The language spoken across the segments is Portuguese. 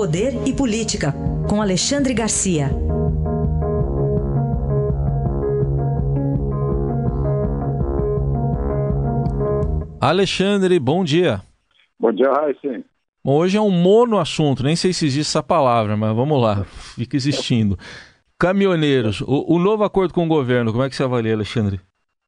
Poder e Política, com Alexandre Garcia. Alexandre, bom dia. Bom dia, Raíssen. Bom, hoje é um mono assunto, nem sei se existe essa palavra, mas vamos lá, fica existindo. Caminhoneiros, o, o novo acordo com o governo, como é que você avalia, Alexandre?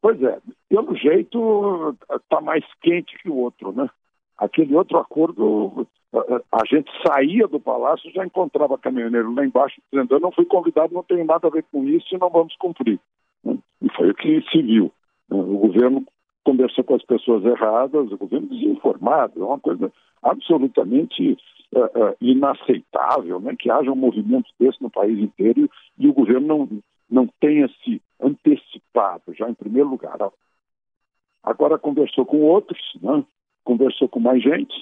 Pois é, pelo jeito está mais quente que o outro, né? Aquele outro acordo, a gente saía do palácio já encontrava caminhoneiro lá embaixo dizendo: Eu não fui convidado, não tenho nada a ver com isso e não vamos cumprir. E foi o que se viu. O governo conversou com as pessoas erradas, o governo desinformado, é uma coisa absolutamente uh, uh, inaceitável né, que haja um movimento desse no país inteiro e o governo não, não tenha se antecipado, já em primeiro lugar. Agora conversou com outros, né, conversou com mais gente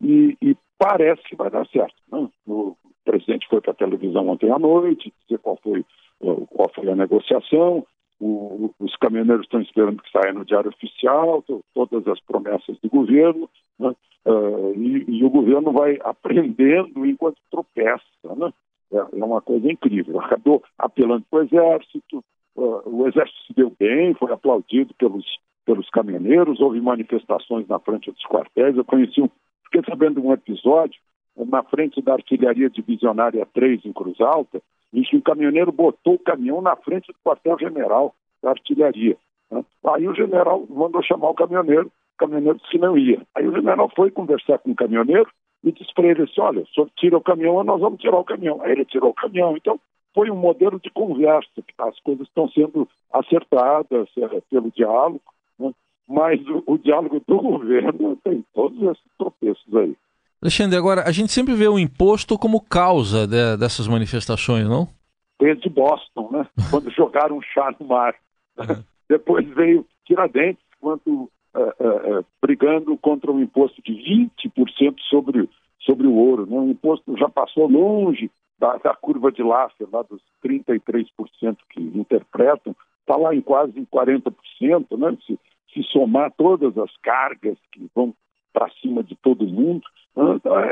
e, e, parece que vai dar certo. Né? O presidente foi para a televisão ontem à noite, dizer qual foi, qual foi a negociação, o, os caminhoneiros estão esperando que saia no Diário Oficial, todas as promessas do governo, né? uh, e, e, o governo vai aprendendo enquanto tropeça. Né? É, é, uma coisa incrível. Acabou apelando para o Exército, uh, o Exército se deu bem, foi aplaudido pelos, pelos caminhoneiros, houve manifestações na frente dos quartéis. Eu conheci um, fiquei sabendo de um episódio na frente da artilharia divisionária 3 em Cruz Alta, em que caminhoneiro botou o caminhão na frente do quartel-general da artilharia. Né? Aí o general mandou chamar o caminhoneiro, o caminhoneiro disse que não ia. Aí o general foi conversar com o caminhoneiro e disse para ele assim, olha, senhor tira o caminhão, nós vamos tirar o caminhão. Aí ele tirou o caminhão. Então, foi um modelo de conversa, as coisas estão sendo acertadas é, pelo diálogo, né? Mas o, o diálogo do governo tem todos esses tropeços aí. Alexandre, agora, a gente sempre vê o imposto como causa de, dessas manifestações, não? Desde Boston, né? quando jogaram chá no mar. Uhum. Depois veio Tiradentes, quando uh, uh, uh, brigando contra um imposto de 20% sobre, sobre o ouro. Né? O imposto já passou longe da, da curva de Laffer, lá dos 33% que interpretam, está lá em quase 40%, né? se, se somar todas as cargas que vão para cima de todo mundo,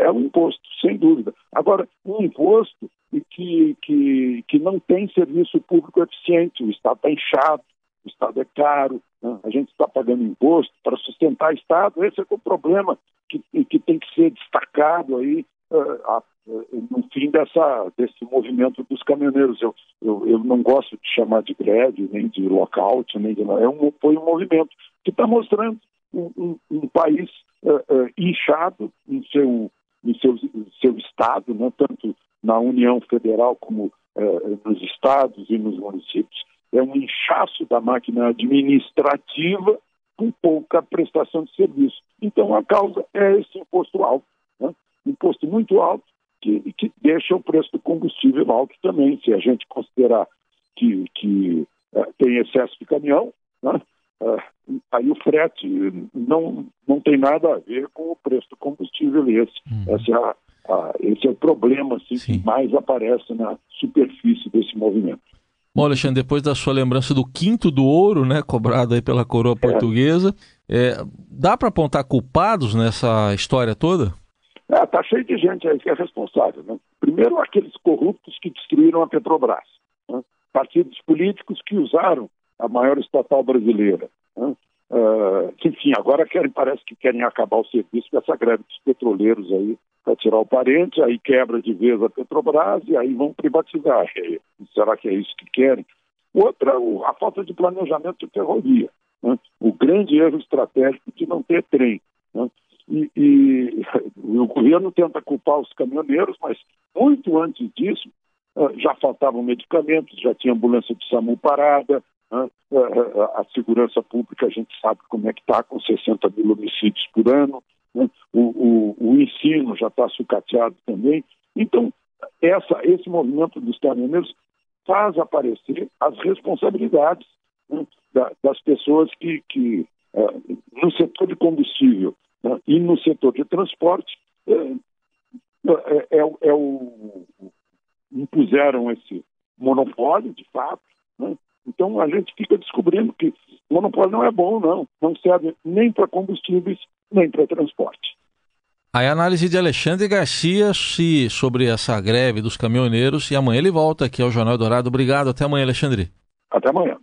é um imposto, sem dúvida. Agora, um imposto que, que, que não tem serviço público eficiente, o Estado está inchado, o Estado é caro, né? a gente está pagando imposto para sustentar o Estado, esse é o problema que, que tem que ser destacado aí no fim dessa, desse movimento dos caminhoneiros. Eu, eu, eu, não gosto de chamar de greve, nem de lockout, nem de... É um, foi um movimento que está mostrando um, um, um país uh, uh, inchado em seu, em seu, seu estado, né, tanto na União Federal como uh, nos estados e nos municípios. É um inchaço da máquina administrativa com pouca prestação de serviço. Então, a causa é esse imposto alto, né? imposto muito alto, que, que deixa o preço do combustível alto também. Se a gente considerar que, que tem excesso de caminhão, né? Uh, aí o frete não, não tem nada a ver com o preço do combustível esse. Uhum. Esse, é a, a, esse é o problema assim, que mais aparece na superfície desse movimento. Bom, Alexandre, depois da sua lembrança do quinto do ouro, né, cobrado aí pela coroa portuguesa, é. É, dá para apontar culpados nessa história toda? É, tá cheio de gente aí que é responsável. Né? Primeiro, aqueles corruptos que destruíram a Petrobras. Né? Partidos políticos que usaram a maior estatal brasileira. Né? Uh, enfim, agora querem, parece que querem acabar o serviço dessa greve dos petroleiros aí para tirar o parente, aí quebra de vez a Petrobras e aí vão privatizar. Será que é isso que querem? Outra, a falta de planejamento de ferrovia. Né? O grande erro estratégico de não ter trem. Né? E, e, o governo tenta culpar os caminhoneiros, mas muito antes disso uh, já faltavam medicamentos, já tinha ambulância de SAMU parada? É, é, a segurança pública, a gente sabe como é que está, com 60 mil homicídios por ano. Né? O, o, o, ensino já está sucateado também. Então, essa, esse movimento dos caminhoneiros faz aparecer as responsabilidades né? da, das pessoas que, que no setor de combustível né? e no setor de transporte, uh, é, é, é, o, impuseram esse monopólio, de fato, né? Então a gente fica descobrindo que o monopólio não é bom, não. Não serve nem para combustíveis, nem para transporte. Aí a análise de Alexandre Garcia se, sobre essa greve dos caminhoneiros e amanhã ele volta aqui ao Jornal Dourado. Obrigado, até amanhã, Alexandre. Até amanhã.